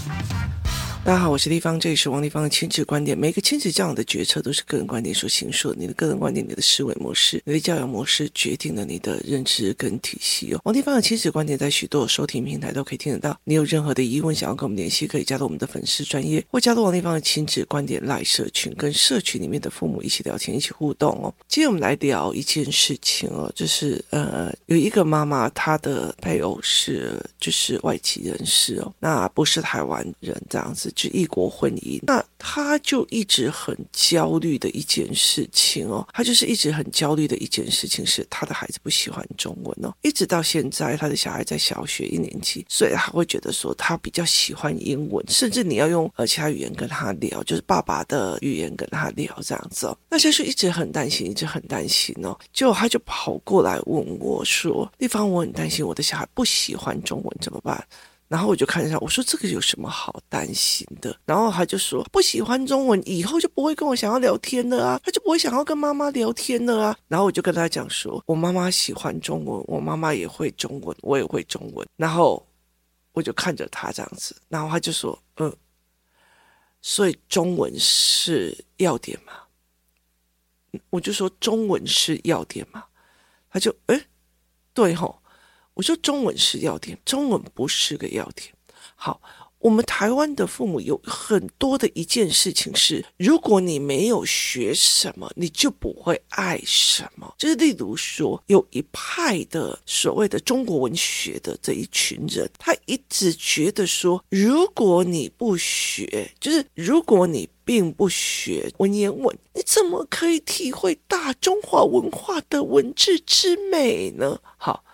Thank you. 大家好，我是丽芳，这里是王丽芳的亲子观点。每个亲子教养的决策都是个人观点所形塑。你的个人观点、你的思维模式、你的教养模式，决定了你的认知跟体系哦。王丽芳的亲子观点在许多收听平台都可以听得到。你有任何的疑问想要跟我们联系，可以加入我们的粉丝专业，或加入王丽芳的亲子观点赖社群，跟社群里面的父母一起聊天、一起互动哦。今天我们来聊一件事情哦，就是呃，有一个妈妈，她的配偶是就是外籍人士哦，那不是台湾人这样子。是异国婚姻，那他就一直很焦虑的一件事情哦，他就是一直很焦虑的一件事情是他的孩子不喜欢中文哦，一直到现在他的小孩在小学一年级，所以他会觉得说他比较喜欢英文，甚至你要用呃其他语言跟他聊，就是爸爸的语言跟他聊这样子哦，那小叔一直很担心，一直很担心哦，结果他就跑过来问我说：“丽芳，我很担心我的小孩不喜欢中文怎么办？”然后我就看一下，我说这个有什么好担心的？然后他就说不喜欢中文，以后就不会跟我想要聊天了啊，他就不会想要跟妈妈聊天了啊。然后我就跟他讲说，我妈妈喜欢中文，我妈妈也会中文，我也会中文。然后我就看着他这样子，然后他就说，嗯，所以中文是要点吗？我就说中文是要点吗？他就诶，对吼。我说中文是要点，中文不是个要点。好，我们台湾的父母有很多的一件事情是，如果你没有学什么，你就不会爱什么。就是例如说，有一派的所谓的中国文学的这一群人，他一直觉得说，如果你不学，就是如果你并不学文言文，你怎么可以体会大中华文化的文字之美呢？好。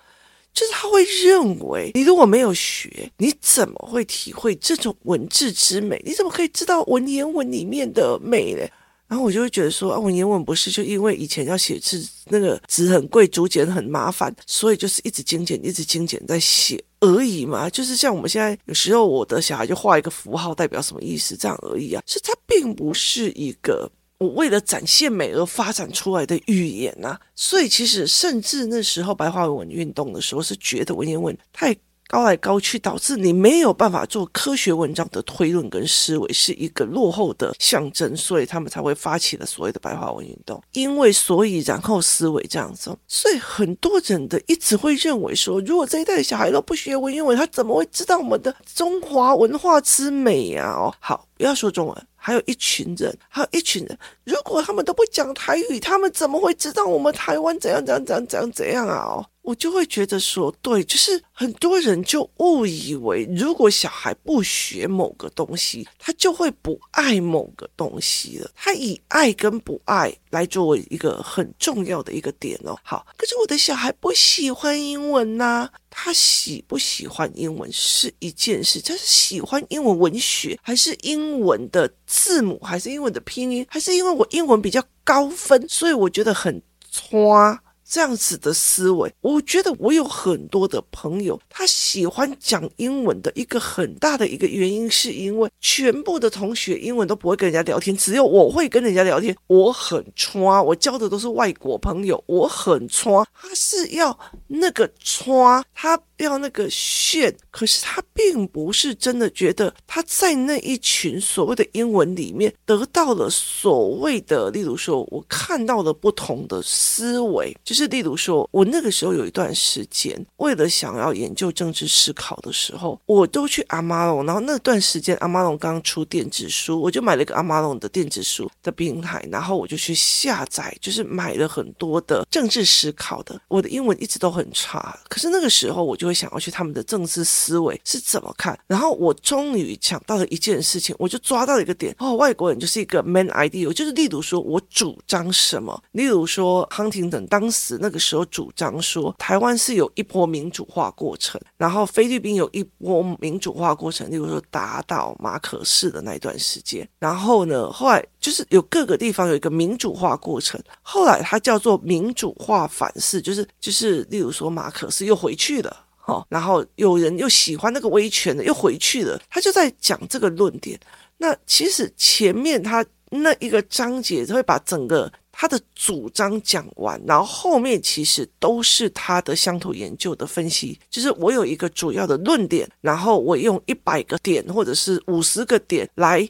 就是他会认为，你如果没有学，你怎么会体会这种文字之美？你怎么可以知道文言文里面的美呢？然后我就会觉得说，啊，文言文不是就因为以前要写字，那个纸很贵，竹简很麻烦，所以就是一直精简，一直精简在写而已嘛。就是像我们现在有时候，我的小孩就画一个符号，代表什么意思，这样而已啊。是它并不是一个。我为了展现美而发展出来的语言呐、所以其实甚至那时候白话文运动的时候，是觉得文言文太高来高去，导致你没有办法做科学文章的推论跟思维，是一个落后的象征，所以他们才会发起了所谓的白话文运动。因为所以然后思维这样子，所以很多人的一直会认为说，如果这一代的小孩都不学文言文，他怎么会知道我们的中华文化之美呀？哦，好，不要说中文。还有一群人，还有一群人，如果他们都不讲台语，他们怎么会知道我们台湾怎样怎样怎样怎样怎样啊？哦。我就会觉得说，对，就是很多人就误以为，如果小孩不学某个东西，他就会不爱某个东西了。他以爱跟不爱来作为一个很重要的一个点哦。好，可是我的小孩不喜欢英文呐，他喜不喜欢英文是一件事，他是喜欢英文文学，还是英文的字母，还是英文的拼音，还是因为我英文比较高分，所以我觉得很差。这样子的思维，我觉得我有很多的朋友，他喜欢讲英文的一个很大的一个原因，是因为全部的同学英文都不会跟人家聊天，只有我会跟人家聊天。我很差，我交的都是外国朋友，我很差。他是要那个差，他要那个线，可是他并不是真的觉得他在那一群所谓的英文里面得到了所谓的，例如说，我看到了不同的思维，就是例如说，我那个时候有一段时间，为了想要研究政治思考的时候，我都去阿玛龙，然后那段时间阿玛龙刚出电子书，我就买了一个阿玛龙的电子书的平台，然后我就去下载，就是买了很多的政治思考的。我的英文一直都很差，可是那个时候我就会想要去他们的政治思维是怎么看，然后我终于想到了一件事情，我就抓到了一个点。哦，外国人就是一个 man idea，就是例如说我主张什么，例如说康廷等当时。那个时候主张说，台湾是有一波民主化过程，然后菲律宾有一波民主化过程，例如说打倒马可仕的那一段时间，然后呢，后来就是有各个地方有一个民主化过程，后来它叫做民主化反噬，就是就是例如说马可思又回去了，哈，然后有人又喜欢那个威权的又回去了，他就在讲这个论点。那其实前面他那一个章节他会把整个。他的主张讲完，然后后面其实都是他的乡土研究的分析，就是我有一个主要的论点，然后我用一百个点或者是五十个点来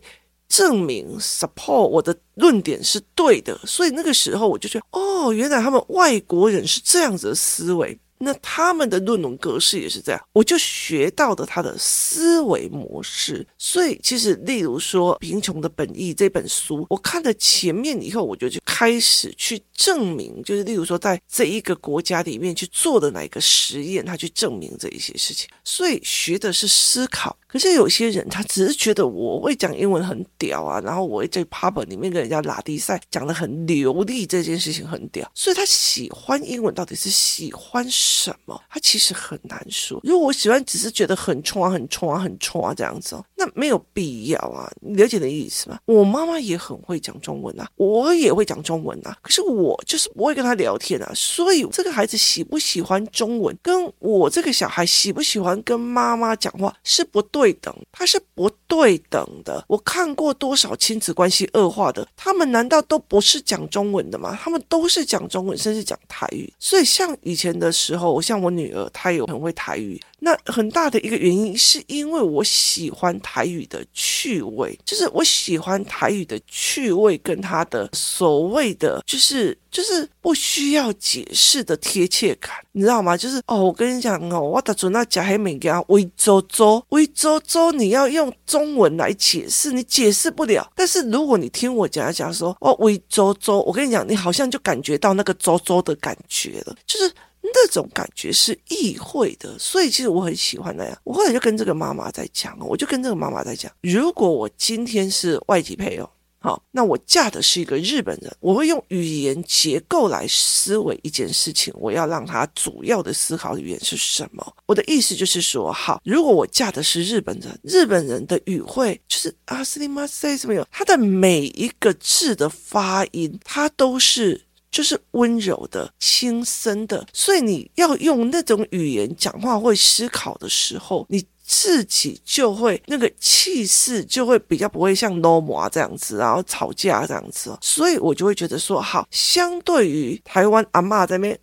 证明 support 我的论点是对的，所以那个时候我就觉得，哦，原来他们外国人是这样子的思维。那他们的论文格式也是这样，我就学到的他的思维模式。所以其实，例如说《贫穷的本意》这本书，我看了前面以后，我就就开始去证明，就是例如说，在这一个国家里面去做的哪一个实验，他去证明这一些事情。所以学的是思考。可是有些人他只是觉得我会讲英文很屌啊，然后我会在 pub 里面跟人家拉低赛，讲的很流利，这件事情很屌，所以他喜欢英文到底是喜欢什么？他其实很难说。如果我喜欢只是觉得很冲啊、很冲啊、很冲啊这样子哦，那没有必要啊。你了解的意思吗？我妈妈也很会讲中文啊，我也会讲中文啊，可是我就是不会跟他聊天啊。所以这个孩子喜不喜欢中文，跟我这个小孩喜不喜欢跟妈妈讲话是不对等，它是不对等的。我看过多少亲子关系恶化的，他们难道都不是讲中文的吗？他们都是讲中文，甚至讲台语。所以像以前的时候候，像我女儿，她也很会台语。那很大的一个原因，是因为我喜欢台语的趣味，就是我喜欢台语的趣味跟它的所谓的，就是就是不需要解释的贴切感，你知道吗？就是哦，我跟你讲哦，我打准那假黑美给他微周周微周周，你要用中文来解释，你解释不了。但是如果你听我讲一讲说哦，微周周，我跟你讲，你好像就感觉到那个周周的感觉了，就是。那种感觉是意会的，所以其实我很喜欢那样。我后来就跟这个妈妈在讲，我就跟这个妈妈在讲，如果我今天是外籍配偶，好，那我嫁的是一个日本人，我会用语言结构来思维一件事情，我要让他主要的思考语言是什么？我的意思就是说，好，如果我嫁的是日本人，日本人的语汇就是啊，すみません什么有，他的每一个字的发音，他都是。 就是温柔的、轻声的，所以你要用那种语言讲话会思考的时候，你自己就会那个气势就会比较不会像 normal 这样子，然后吵架这样子。所以我就会觉得说，好，相对于台湾阿嬷在那边，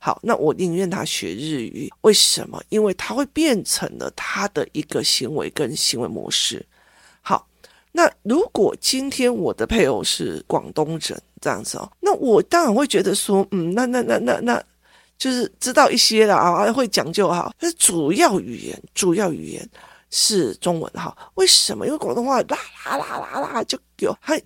好，那我宁愿他学日语，为什么？因为他会变成了他的一个行为跟行为模式。那如果今天我的配偶是广东人。这样子哦，那我当然会觉得说，嗯，那那那那那，就是知道一些了啊，会讲究哈。但是主要语言，主要语言是中文哈。为什么？因为广东话啦啦啦啦啦就有还。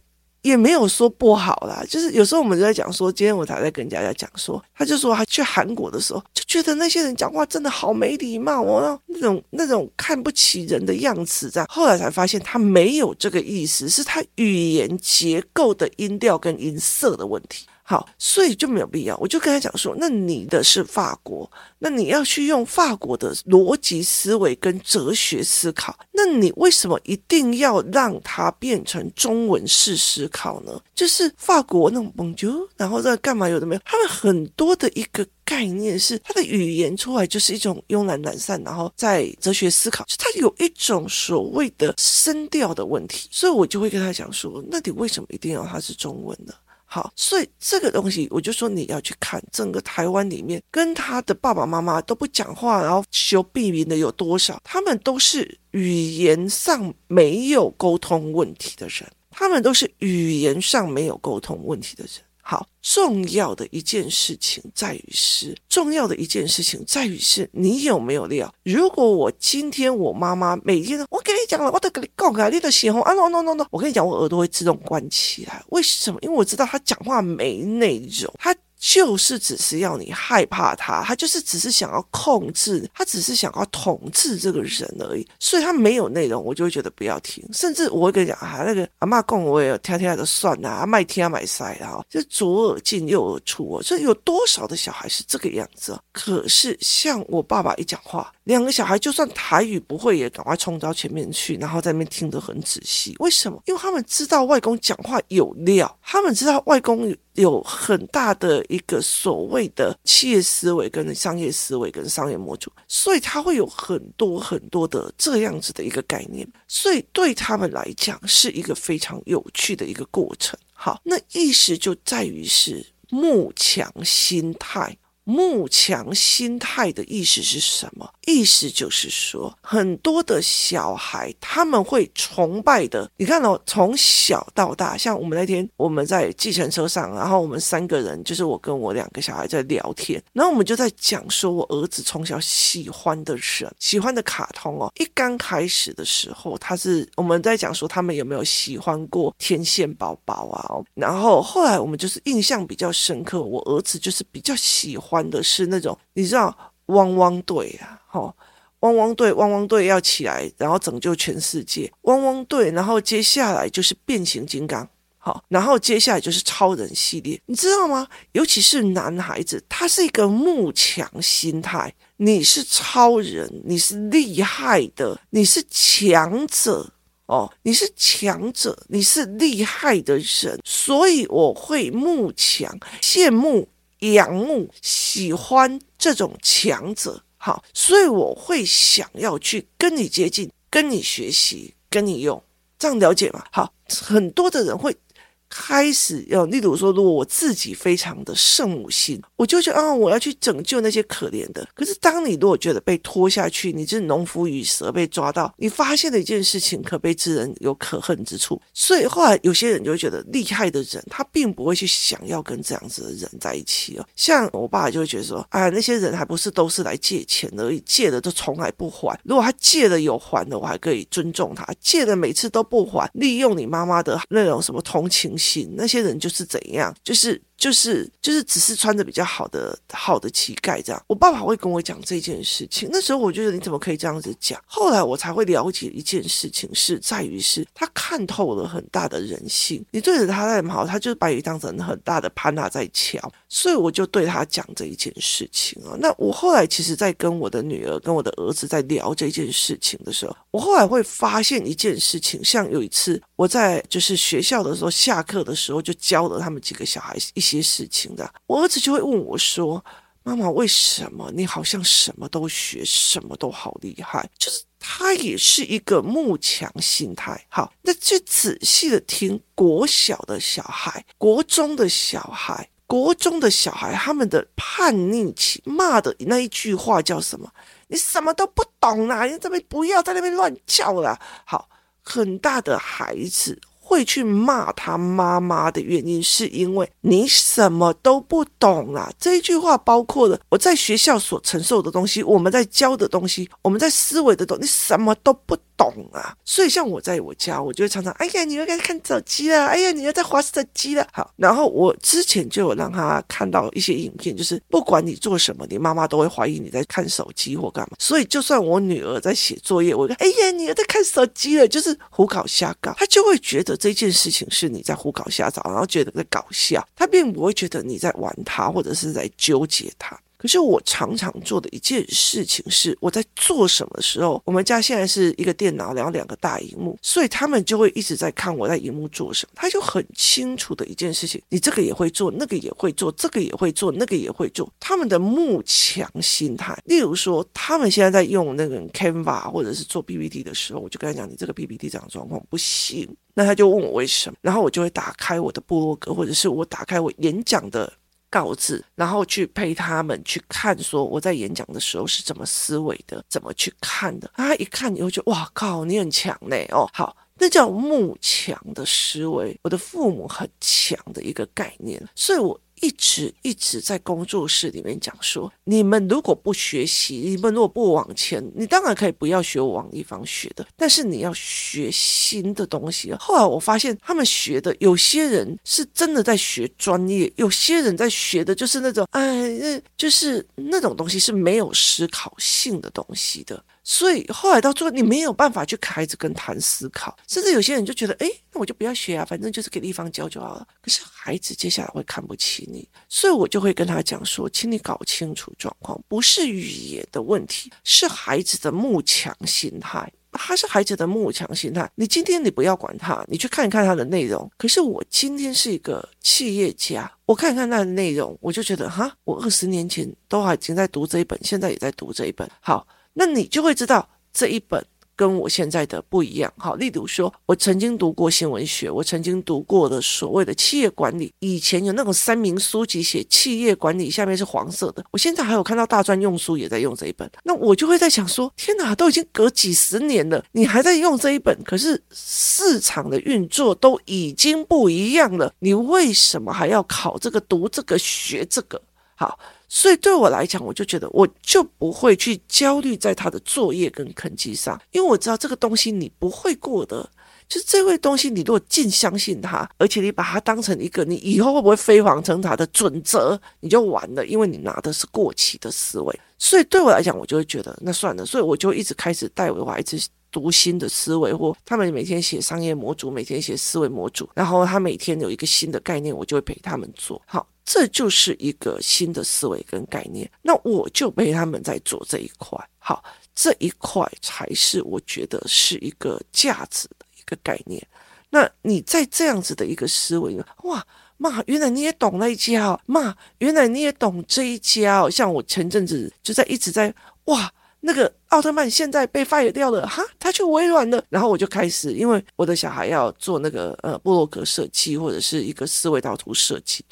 也没有说不好啦，就是有时候我们就在讲说，今天我才在跟佳佳讲说，他就说他去韩国的时候，就觉得那些人讲话真的好没礼貌哦，那种那种看不起人的样子，这样。后来才发现他没有这个意思，是他语言结构的音调跟音色的问题。好，所以就没有必要。我就跟他讲说，那你的是法国，那你要去用法国的逻辑思维跟哲学思考，那你为什么一定要让它变成中文式思考呢？就是法国那种蒙啾然后在干嘛？有的没有？他们很多的一个概念是，他的语言出来就是一种慵懒懒散，然后在哲学思考，就他有一种所谓的声调的问题。所以我就会跟他讲说，那你为什么一定要它是中文呢？好，所以这个东西我就说你要去看整个台湾里面，跟他的爸爸妈妈都不讲话，然后求避名的有多少？他们都是语言上没有沟通问题的人，他们都是语言上没有沟通问题的人。好，重要的一件事情在于是，重要的一件事情在于是你有没有料。如果我今天我妈妈每天，我跟你讲了，我都跟你讲啊，你的喜欢啊，no no no no，我跟你讲，我耳朵会自动关起来。为什么？因为我知道他讲话没内容，他。就是只是要你害怕他，他就是只是想要控制，他只是想要统治这个人而已，所以他没有内容，我就会觉得不要听。甚至我会跟你讲啊，那个阿嬷讲我也有听听的算了，啊，卖听买塞啊，就左耳进右耳出哦。所以有多少的小孩是这个样子？可是像我爸爸一讲话，两个小孩就算台语不会，也赶快冲到前面去，然后在那边听得很仔细。为什么？因为他们知道外公讲话有料，他们知道外公。有很大的一个所谓的企业思维跟商业思维跟商业模组，所以他会有很多很多的这样子的一个概念，所以对他们来讲是一个非常有趣的一个过程。好，那意识就在于是慕强心态。慕强心态的意思是什么？意思就是说，很多的小孩他们会崇拜的。你看哦，从小到大，像我们那天我们在计程车上，然后我们三个人，就是我跟我两个小孩在聊天，然后我们就在讲说，我儿子从小喜欢的人，喜欢的卡通哦。一刚开始的时候，他是我们在讲说他们有没有喜欢过天线宝宝啊？然后后来我们就是印象比较深刻，我儿子就是比较喜欢玩的是那种，你知道。汪汪队啊，吼，汪汪队，汪汪队要起来，然后拯救全世界。汪汪队，然后接下来就是变形金刚，好，然后接下来就是超人系列，你知道吗？尤其是男孩子，他是一个慕强心态，你是超人，你是厉害的，你是强者哦，你是强者，你是厉害的人，所以我会慕强，羡慕。仰慕、喜欢这种强者，好，所以我会想要去跟你接近，跟你学习，跟你用，这样了解吗？好，很多的人会。开始要，例如说，如果我自己非常的圣母心，我就觉得啊，我要去拯救那些可怜的。可是，当你如果觉得被拖下去，你是农夫与蛇被抓到，你发现了一件事情，可悲之人有可恨之处。所以后来有些人就会觉得，厉害的人他并不会去想要跟这样子的人在一起哦。像我爸就会觉得说，啊，那些人还不是都是来借钱而已，借了都从来不还。如果他借了有还的，我还可以尊重他；借了每次都不还，利用你妈妈的那种什么同情。那些人就是怎样，就是。就是就是只是穿着比较好的好的乞丐这样，我爸爸会跟我讲这件事情。那时候我觉得你怎么可以这样子讲？后来我才会了解一件事情，是在于是他看透了很大的人性。你对着他再好，他就是把你当成很大的潘娜在瞧。所以我就对他讲这一件事情啊。那我后来其实，在跟我的女儿、跟我的儿子在聊这件事情的时候，我后来会发现一件事情，像有一次我在就是学校的时候，下课的时候就教了他们几个小孩一些些事情的，我儿子就会问我说：“妈妈，为什么你好像什么都学，什么都好厉害？”就是他也是一个慕强心态。好，那就仔细的听国小的小孩、国中的小孩、国中的小孩他们的叛逆期骂的那一句话叫什么？你什么都不懂啦！你这边不要在那边乱叫了。好，很大的孩子。会去骂他妈妈的原因，是因为你什么都不懂啊！这一句话包括了我在学校所承受的东西，我们在教的东西，我们在思维的东西，你什么都不懂啊！所以像我在我家，我就会常常，哎呀，你又在看手机了，哎呀，你又在滑手机了。好，然后我之前就有让他看到一些影片，就是不管你做什么，你妈妈都会怀疑你在看手机或干嘛。所以就算我女儿在写作业，我说，哎呀，你又在看手机了，就是胡搞瞎搞，他就会觉得。这件事情是你在胡搞瞎找，然后觉得在搞笑，他并不会觉得你在玩他，或者是在纠结他。可是我常常做的一件事情是，我在做什么时候，我们家现在是一个电脑，然后两个大荧幕，所以他们就会一直在看我在荧幕做什么。他就很清楚的一件事情，你这个也会做，那个也会做，这个也会做，那个也会做。他们的慕强心态，例如说，他们现在在用那个 Canva 或者是做 PPT 的时候，我就跟他讲，你这个 PPT 这样状况不行。那他就问我为什么，然后我就会打开我的部落格，或者是我打开我演讲的。告知，然后去陪他们去看，说我在演讲的时候是怎么思维的，怎么去看的。他一看你会觉得哇靠，你很强呢哦，好，那叫慕强的思维。我的父母很强的一个概念，所以我。一直一直在工作室里面讲说，你们如果不学习，你们如果不往前，你当然可以不要学王一方学的，但是你要学新的东西。后来我发现，他们学的有些人是真的在学专业，有些人在学的就是那种，哎，就是那种东西是没有思考性的东西的。所以后来到最后，你没有办法去开始跟谈思考，甚至有些人就觉得，哎，那我就不要学啊，反正就是给地方教就好了。可是孩子接下来会看不起你，所以我就会跟他讲说，请你搞清楚状况，不是语言的问题，是孩子的慕强心态。他是孩子的慕强心态。你今天你不要管他，你去看一看他的内容。可是我今天是一个企业家，我看看他的内容，我就觉得哈，我二十年前都还已经在读这一本，现在也在读这一本。好，那你就会知道这一本。跟我现在的不一样，好，例如说，我曾经读过新闻学，我曾经读过的所谓的企业管理，以前有那种三明书籍写企业管理，下面是黄色的，我现在还有看到大专用书也在用这一本，那我就会在想说，天哪，都已经隔几十年了，你还在用这一本，可是市场的运作都已经不一样了，你为什么还要考这个、读这个、学这个？好。所以对我来讲，我就觉得我就不会去焦虑在他的作业跟成绩上，因为我知道这个东西你不会过的。就是这位东西，你如果尽相信他，而且你把它当成一个你以后会不会飞黄腾达的准则，你就完了，因为你拿的是过期的思维。所以对我来讲，我就会觉得那算了，所以我就一直开始带我孩子读新的思维，或他们每天写商业模组，每天写思维模组，然后他每天有一个新的概念，我就会陪他们做好。这就是一个新的思维跟概念，那我就陪他们在做这一块。好，这一块才是我觉得是一个价值的一个概念。那你在这样子的一个思维，哇，妈，原来你也懂那一家哦，妈，原来你也懂这一家哦。像我前阵子就在一直在，哇，那个奥特曼现在被 fire 掉了，哈，他去微软了。然后我就开始，因为我的小孩要做那个呃布洛格设计或者是一个思维导图设计。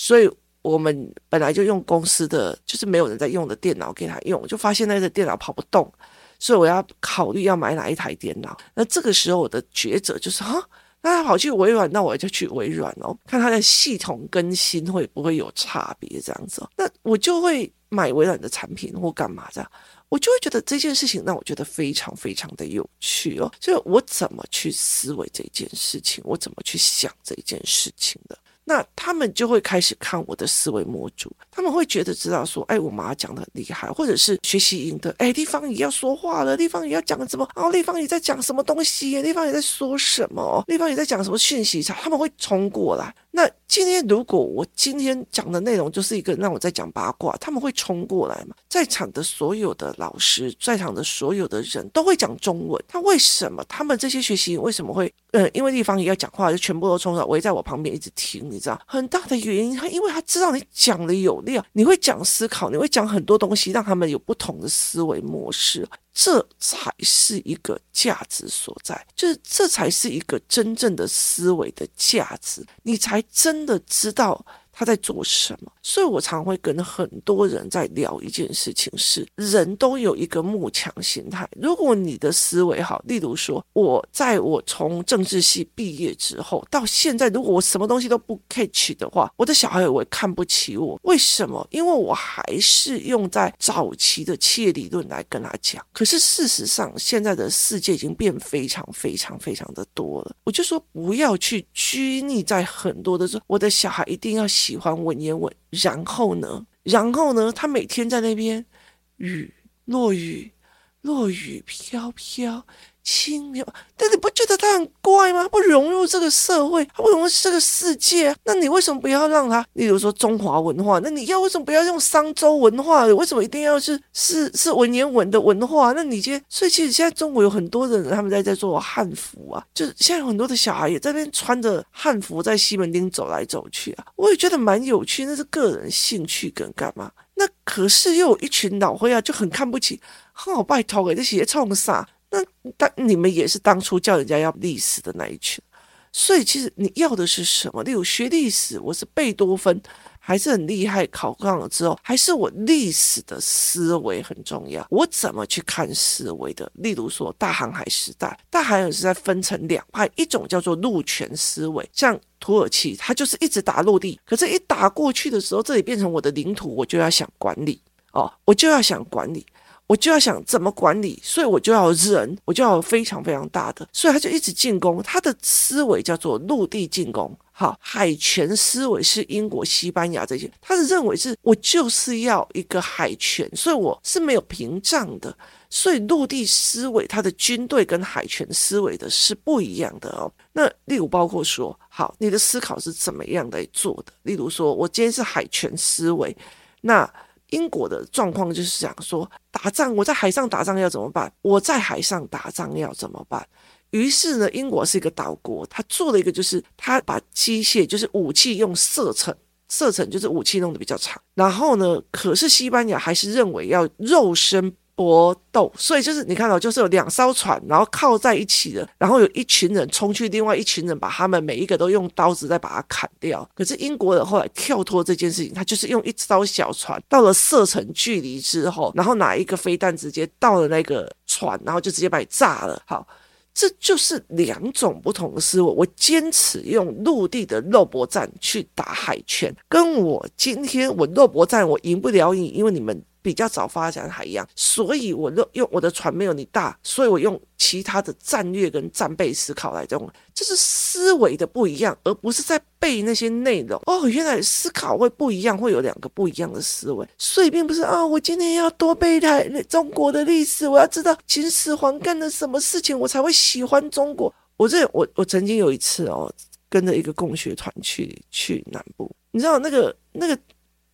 所以我们本来就用公司的，就是没有人在用的电脑给他用，就发现那个电脑跑不动，所以我要考虑要买哪一台电脑。那这个时候我的抉择就是哈，那他跑去微软，那我就去微软哦，看他的系统更新会不会有差别这样子。那我就会买微软的产品或干嘛这样，我就会觉得这件事情让我觉得非常非常的有趣哦。就我怎么去思维这件事情，我怎么去想这件事情的。那他们就会开始看我的思维模组，他们会觉得知道说，哎，我妈讲的很厉害，或者是学习赢的，哎，地方也要说话了，地方也要讲什么，哦，地方也在讲什么东西，地方也在说什么，地方也在讲什么讯息，他们会冲过来。那今天如果我今天讲的内容就是一个让我在讲八卦，他们会冲过来吗？在场的所有的老师，在场的所有的人都会讲中文，他为什么？他们这些学习为什么会？呃，因为立方也要讲话，就全部都冲上围在我旁边一直听，你知道？很大的原因，他因为他知道你讲的有料，你会讲思考，你会讲很多东西，让他们有不同的思维模式。这才是一个价值所在，就是这才是一个真正的思维的价值，你才真的知道。他在做什么？所以我常会跟很多人在聊一件事情是：人都有一个慕强心态。如果你的思维好，例如说，我在我从政治系毕业之后到现在，如果我什么东西都不 catch 的话，我的小孩也会看不起我。为什么？因为我还是用在早期的企业理论来跟他讲。可是事实上，现在的世界已经变非常非常非常的多了。我就说，不要去拘泥在很多的说，我的小孩一定要。喜欢文言文，然后呢？然后呢？他每天在那边雨落雨，落雨飘飘。轻描，但你不觉得他很怪吗？不融入这个社会，他不融入这个世界，那你为什么不要让他？例如说中华文化，那你要为什么不要用商周文化？为什么一定要是是是文言文的文化？那你今天，所以其实现在中国有很多人，他们在在做汉服啊，就是现在有很多的小孩也在那边穿着汉服在西门町走来走去啊，我也觉得蛮有趣，那是个人兴趣跟干嘛？那可是又有一群老灰啊，就很看不起，好拜托给这些冲啥？那当你们也是当初叫人家要历史的那一群，所以其实你要的是什么？例如学历史，我是贝多芬，还是很厉害，考上了之后，还是我历史的思维很重要？我怎么去看思维的？例如说大航海时代，大航海时代分成两派，一种叫做陆权思维，像土耳其，它就是一直打陆地，可是一打过去的时候，这里变成我的领土，我就要想管理哦，我就要想管理。我就要想怎么管理，所以我就要人，我就要非常非常大的，所以他就一直进攻。他的思维叫做陆地进攻，好，海权思维是英国、西班牙这些，他是认为是我就是要一个海权，所以我是没有屏障的。所以陆地思维，他的军队跟海权思维的是不一样的哦。那例如包括说，好，你的思考是怎么样来做的？例如说，我今天是海权思维，那。英国的状况就是想说，打仗我在海上打仗要怎么办？我在海上打仗要怎么办？于是呢，英国是一个岛国，他做了一个就是他把机械就是武器用射程，射程就是武器弄得比较长。然后呢，可是西班牙还是认为要肉身。搏斗，所以就是你看到，就是有两艘船，然后靠在一起的，然后有一群人冲去，另外一群人把他们每一个都用刀子再把它砍掉。可是英国人后来跳脱这件事情，他就是用一艘小船到了射程距离之后，然后拿一个飞弹直接到了那个船，然后就直接把你炸了。好，这就是两种不同的思维。我坚持用陆地的肉搏战去打海权，跟我今天我肉搏战我赢不了你，因为你们。比较早发展海洋，所以我用我的船没有你大，所以我用其他的战略跟战备思考来用，这是思维的不一样，而不是在背那些内容。哦，原来思考会不一样，会有两个不一样的思维，所以并不是啊，我今天要多背台中国的历史，我要知道秦始皇干了什么事情，我才会喜欢中国。我这我我曾经有一次哦，跟着一个共学团去去南部，你知道那个那个。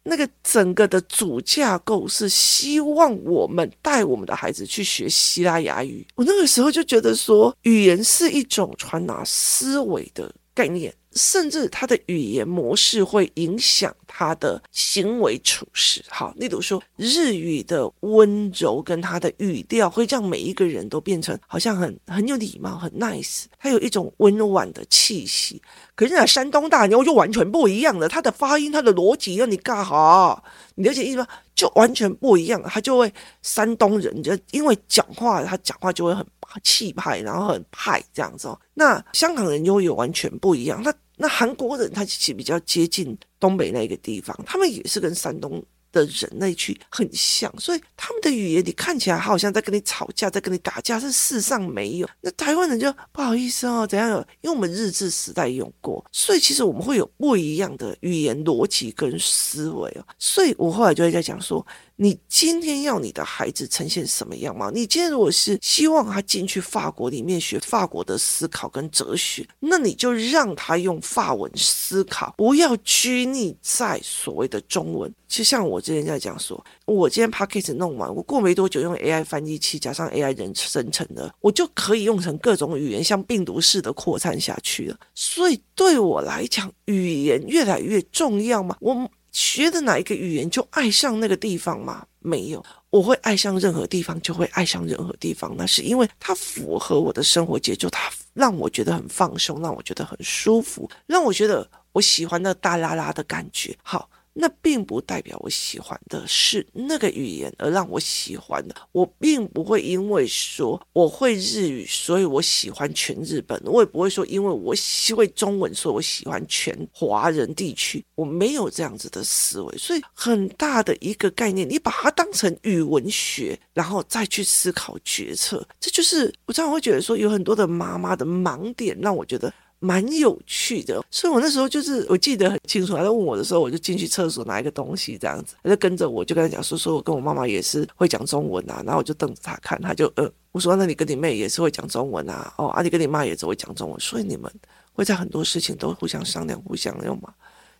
那个整个的主架构是希望我们带我们的孩子去学希腊雅语。我那个时候就觉得说，语言是一种传达思维的概念。甚至他的语言模式会影响他的行为处事。好，例如说日语的温柔跟他的语调，会让每一个人都变成好像很很有礼貌、很 nice。他有一种温婉的气息。可是那山东大妞就完全不一样了，他的发音、他的逻辑让你干好，你了解意思吗？就完全不一样，他就会山东人就因为讲话，他讲话就会很气派，然后很派这样子哦。那香港人就会有完全不一样，那那韩国人他其实比较接近东北那个地方，他们也是跟山东的人类去很像，所以他们的语言你看起来好像在跟你吵架，在跟你打架，是事实上没有。那台湾人就不好意思哦，怎样？因为我们日治时代用过，所以其实我们会有不一样的语言逻辑跟思维哦。所以我后来就会在讲说。你今天要你的孩子呈现什么样吗？你今天如果是希望他进去法国里面学法国的思考跟哲学，那你就让他用法文思考，不要拘泥在所谓的中文。就像我之前在讲说，我今天 Podcast 弄完，我过没多久用 AI 翻译器加上 AI 人生成的，我就可以用成各种语言，像病毒似的扩散下去了。所以对我来讲，语言越来越重要吗？我。学的哪一个语言就爱上那个地方吗？没有，我会爱上任何地方，就会爱上任何地方。那是因为它符合我的生活节奏，它让我觉得很放松，让我觉得很舒服，让我觉得我喜欢那大啦啦的感觉。好。那并不代表我喜欢的是那个语言，而让我喜欢的。我并不会因为说我会日语，所以我喜欢全日本。我也不会说因为我喜会中文，所以我喜欢全华人地区。我没有这样子的思维。所以很大的一个概念，你把它当成语文学，然后再去思考决策，这就是我常常会觉得说有很多的妈妈的盲点，让我觉得。蛮有趣的，所以我那时候就是我记得很清楚，他在问我的时候，我就进去厕所拿一个东西，这样子，他就跟着我，就跟他讲说，说我跟我妈妈也是会讲中文啊，然后我就瞪着他看，他就呃，我说那你跟你妹也是会讲中文啊，哦，啊你跟你妈也是会讲中文，所以你们会在很多事情都互相商量、互相用嘛？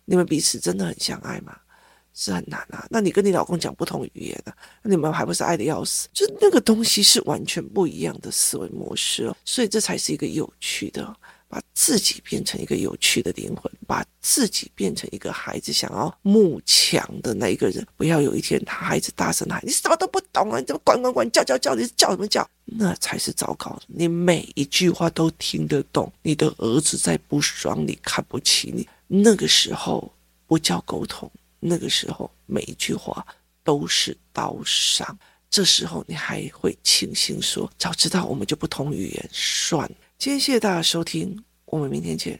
你们彼此真的很相爱吗？是很难啊。那你跟你老公讲不同语言啊，那你们还不是爱得要死？就那个东西是完全不一样的思维模式哦，所以这才是一个有趣的。把自己变成一个有趣的灵魂，把自己变成一个孩子想要慕强的那一个人。不要有一天他孩子大声喊：“你什么都不懂啊！你怎么管管管叫叫叫？你叫什么叫？”那才是糟糕的。你每一句话都听得懂，你的儿子在不爽你、看不起你，那个时候不叫沟通，那个时候每一句话都是刀伤。这时候你还会庆幸说：“早知道我们就不通语言，算了。”今天谢谢大家收听，我们明天见。